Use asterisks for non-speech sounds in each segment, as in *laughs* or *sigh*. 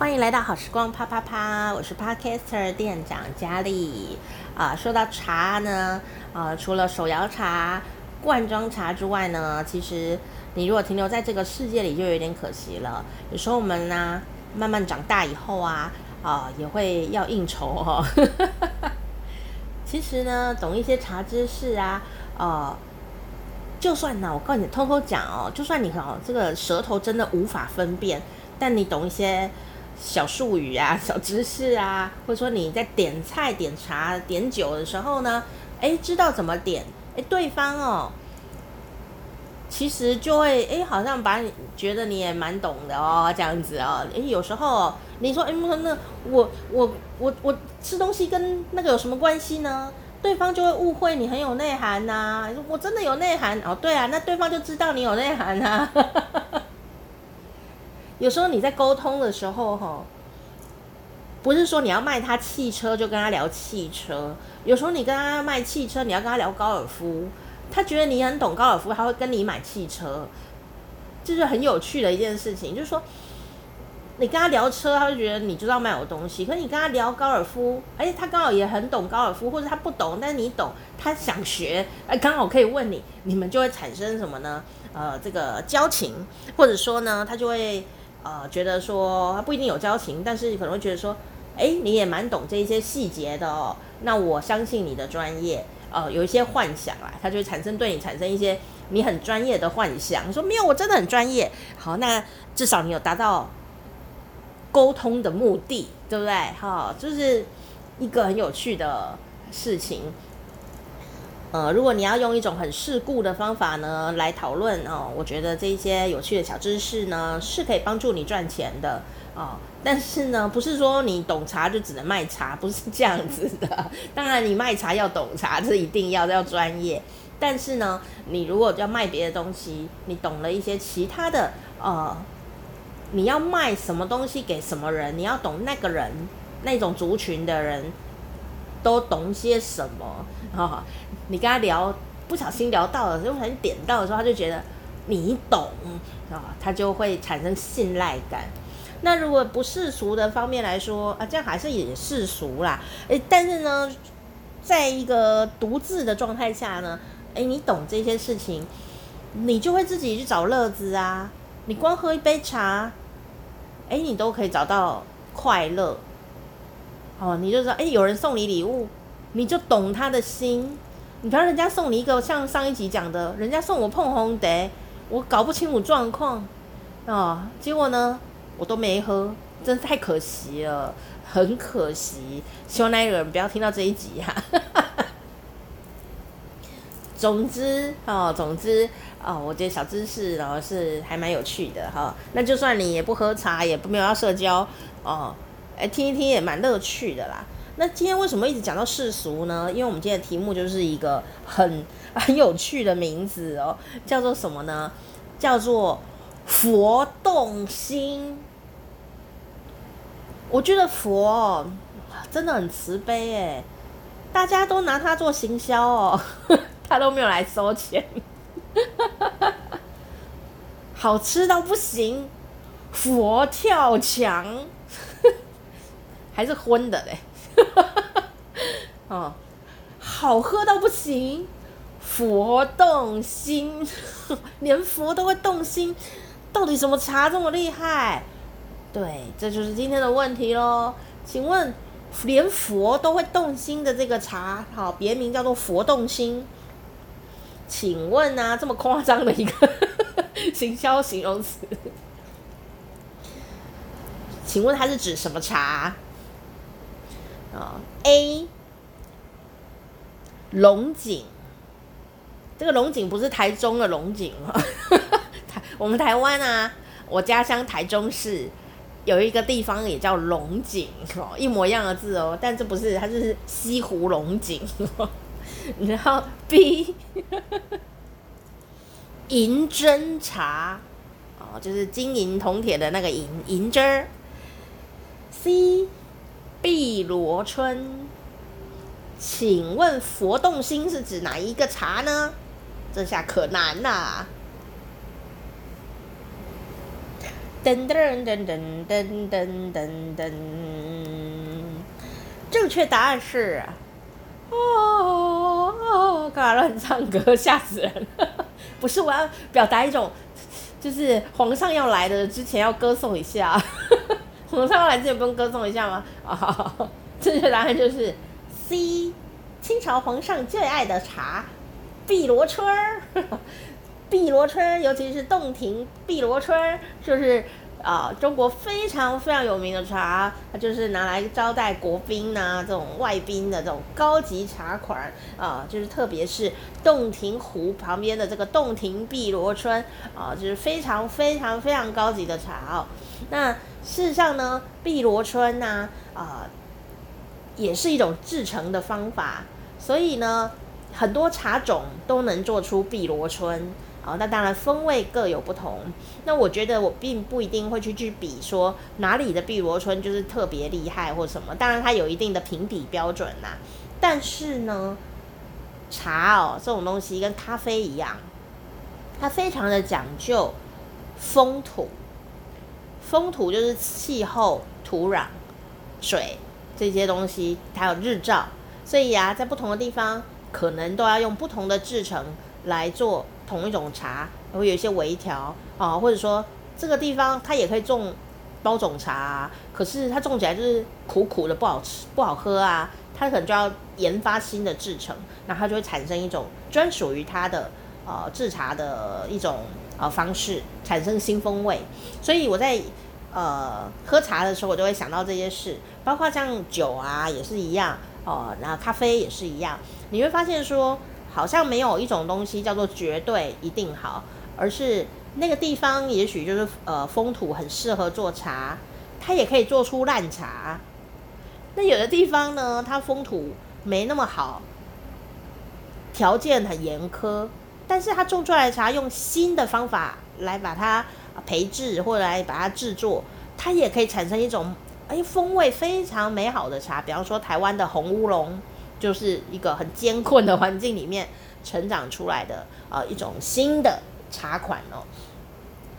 欢迎来到好时光啪啪啪，我是 Podcaster 店长佳丽啊。说到茶呢，啊，除了手摇茶、罐装茶之外呢，其实你如果停留在这个世界里，就有点可惜了。有时候我们呢、慢慢长大以后啊，啊，也会要应酬哦。*laughs* 其实呢，懂一些茶知识啊，呃，就算呢，我告诉你，偷偷讲哦，就算你哦，这个舌头真的无法分辨，但你懂一些。小术语啊，*laughs* 小知识啊，或者说你在点菜、点茶、点酒的时候呢，哎，知道怎么点，哎，对方哦，其实就会哎，好像把你觉得你也蛮懂的哦，这样子哦，哎，有时候你说哎，那我我我我吃东西跟那个有什么关系呢？对方就会误会你很有内涵呐、我真的有内涵哦，对啊，那对方就知道你有内涵啊。有时候你在沟通的时候，哈，不是说你要卖他汽车就跟他聊汽车。有时候你跟他卖汽车，你要跟他聊高尔夫，他觉得你很懂高尔夫，他会跟你买汽车，这是很有趣的一件事情。就是说，你跟他聊车，他就觉得你知道卖我东西；可是你跟他聊高尔夫，而且，他刚好也很懂高尔夫，或者他不懂，但是你懂，他想学，哎，刚好可以问你，你们就会产生什么呢？呃，这个交情，或者说呢，他就会。呃，觉得说他不一定有交情，但是可能会觉得说，哎，你也蛮懂这一些细节的哦。那我相信你的专业，呃，有一些幻想啊，他就会产生对你产生一些你很专业的幻想。说没有，我真的很专业。好，那至少你有达到沟通的目的，对不对？哈，就是一个很有趣的事情。呃，如果你要用一种很世故的方法呢来讨论哦，我觉得这些有趣的小知识呢是可以帮助你赚钱的哦。但是呢，不是说你懂茶就只能卖茶，不是这样子的。*laughs* 当然，你卖茶要懂茶，这一定要要专业。但是呢，你如果要卖别的东西，你懂了一些其他的呃，你要卖什么东西给什么人，你要懂那个人那种族群的人。都懂些什么？哈、哦，你跟他聊，不小心聊到了，就不小心点到的时候，他就觉得你懂啊、他就会产生信赖感。那如果不世俗的方面来说啊，这样还是也世俗啦。诶，但是呢，在一个独自的状态下呢，诶，你懂这些事情，你就会自己去找乐子啊。你光喝一杯茶，诶，你都可以找到快乐。哦，你就知道，哎，有人送你礼物，你就懂他的心。你看人家送你一个，像上一集讲的，人家送我碰红茶，我搞不清楚状况，哦，结果呢，我都没喝，真是太可惜了，很可惜。希望那个人不要听到这一集哈、啊。*laughs* 总之，哦，总之，哦，我觉得小知识然后是还蛮有趣的哈、那就算你也不喝茶，也不没有要社交，哦。哎，听一听也蛮乐趣的啦。那今天为什么一直讲到世俗呢？因为我们今天的题目就是一个很 *laughs* 很有趣的名字哦，叫做什么呢？叫做佛动心。我觉得佛，真的很慈悲哎，大家都拿它做行销哦，*laughs* 他都没有来收钱，好吃到不行，佛跳墙。还是荤的嘞，*laughs* 哦，好喝到不行，佛动心，*laughs* 连佛都会动心，到底什么茶这么厉害？对，这就是今天的问题喽。请问，连佛都会动心的这个茶，好，别名叫做佛动心。请问啊，这么夸张的一个 *laughs* 行销形容词，请问它是指什么茶？啊、A 龙井，这个龙井不是台中的龙井啊，*laughs* 台我们台湾啊，我家乡台中市有一个地方也叫龙井哦，一模一样的字哦，但这不是，它是西湖龙井。*laughs* 然后 B *laughs* 银针茶哦，就是金银铜铁的那个银银针儿。C 碧螺春，请问佛动心是指哪一个茶呢？这下可难啦！噔噔噔噔噔噔噔噔，正确答案是，哦，干嘛乱唱歌，吓死人！不是，我要表达一种，就是皇上要来的之前要歌颂一下。皇上来之前不用歌颂一下吗？啊，*laughs* 正确答案就是 C，清朝皇上最爱的茶，碧螺春儿。*laughs* 碧螺春，尤其是洞庭碧螺春，就是、呃，中国非常非常有名的茶，它就是拿来招待国宾呐、啊，这种外宾的这种高级茶款啊、就是特别是洞庭湖旁边的这个洞庭碧螺春啊、就是非常非常非常高级的茶哦。那事实上呢，碧螺春呢，啊、也是一种制成的方法，所以呢，很多茶种都能做出碧螺春。好，那当然风味各有不同。那我觉得我并不一定会去去比说哪里的碧螺春就是特别厉害或什么。当然它有一定的评比标准呐。但是呢，茶哦这种东西跟咖啡一样，它非常的讲究风土。风土就是气候、土壤、水这些东西，还有日照。所以啊，在不同的地方，可能都要用不同的制成来做。同一种茶会有一些微调啊，或者说这个地方它也可以种包种茶啊，可是它种起来就是苦苦的，不好吃，不好喝啊。它可能就要研发新的制程，那它就会产生一种专属于它的呃制茶的一种呃方式，产生新风味。所以我在呃喝茶的时候，我就会想到这些事，包括像酒啊也是一样哦，那、呃、咖啡也是一样，你会发现说。好像没有一种东西叫做绝对一定好，而是那个地方也许就是呃风土很适合做茶，它也可以做出烂茶。那有的地方呢，它风土没那么好，条件很严苛，但是它种出来的茶用新的方法来把它培制或者来把它制作，它也可以产生一种哎风味非常美好的茶。比方说台湾的红乌龙。就是一个很艰困的环境里面成长出来的呃一种新的茶款哦。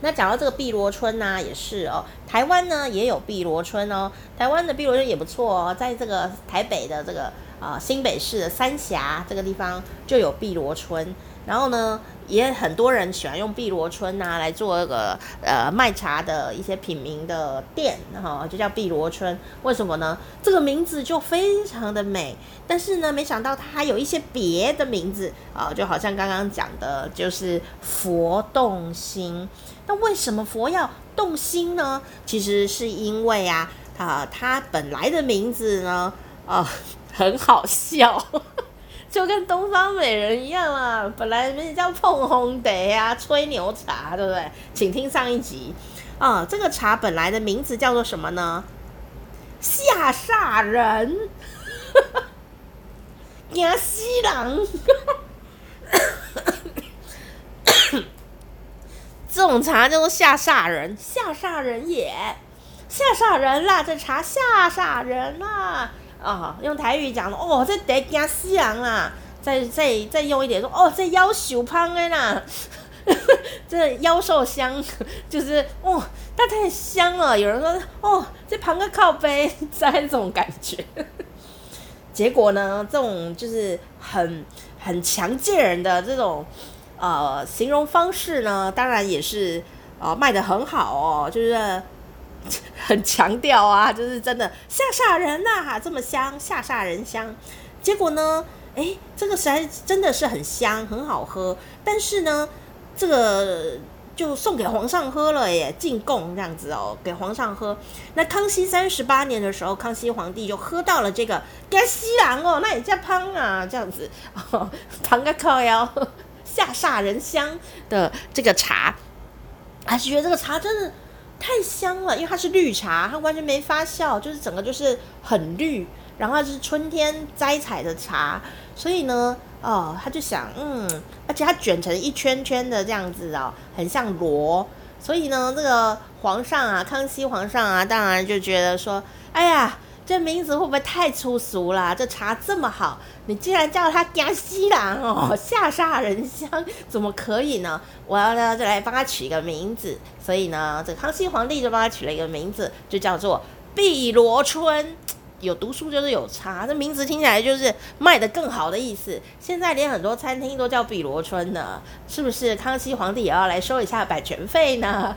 那讲到这个碧螺春呢、也是哦，台湾呢也有碧螺春哦，台湾的碧螺春也不错哦，在这个台北的这个啊、新北市的三峡这个地方就有碧螺春。然后呢，也很多人喜欢用碧螺春啊来做那个呃卖茶的一些品名的店，哈、就叫碧螺春。为什么呢？这个名字就非常的美。但是呢，没想到它还有一些别的名字啊、就好像刚刚讲的，就是佛动心。那为什么佛要动心呢？其实是因为啊，啊，它本来的名字呢，啊、很好笑。就跟东方美人一样啊，本来名字叫碰红茶呀，吹牛茶，对不对？请听上一集啊，这个茶本来的名字叫做什么呢？吓煞人，惊死人，*coughs* 这种茶叫做吓煞人，吓煞人也，吓煞人啦，这茶吓煞人啦。啊、用台语讲哦，这得惊死人啦！再再再用一点说，哦，这夭寿香的啦，*laughs* 这夭寿香就是哦，它太香了。有人说哦，这旁个靠背，*laughs* 这种感觉。结果呢，这种就是很很强健人的这种呃形容方式呢，当然也是啊、呃、卖得很好哦，就是。*laughs* 很强调啊，就是真的吓煞人呐、啊，这么香，吓煞人香。结果呢，哎，这个实在真的是很香，很好喝。但是呢，这个就送给皇上喝了耶，进贡这样子哦，给皇上喝。那康熙三十八年的时候，康熙皇帝就喝到了这个该西郎哦，那也叫汤啊，这样子，旁个靠腰吓煞人香的这个茶，还是觉得这个茶真的。太香了，因为它是绿茶，它完全没发酵，就是整个就是很绿，然后是春天摘采的茶，所以呢，哦，他就想，嗯，而且它卷成一圈圈的这样子哦，很像螺，所以呢，这个皇上啊，康熙皇上啊，当然就觉得说，哎呀，这名字会不会太粗俗啦？这茶这么好，你竟然叫它江西郎哦，*laughs* 下煞人香，怎么可以呢？我要呢再来帮他取一个名字，所以呢，这康熙皇帝就帮他取了一个名字，就叫做碧螺春。有读书就是有茶，这名字听起来就是卖得更好的意思。现在连很多餐厅都叫碧螺春呢，是不是？康熙皇帝也要来收一下版权费呢？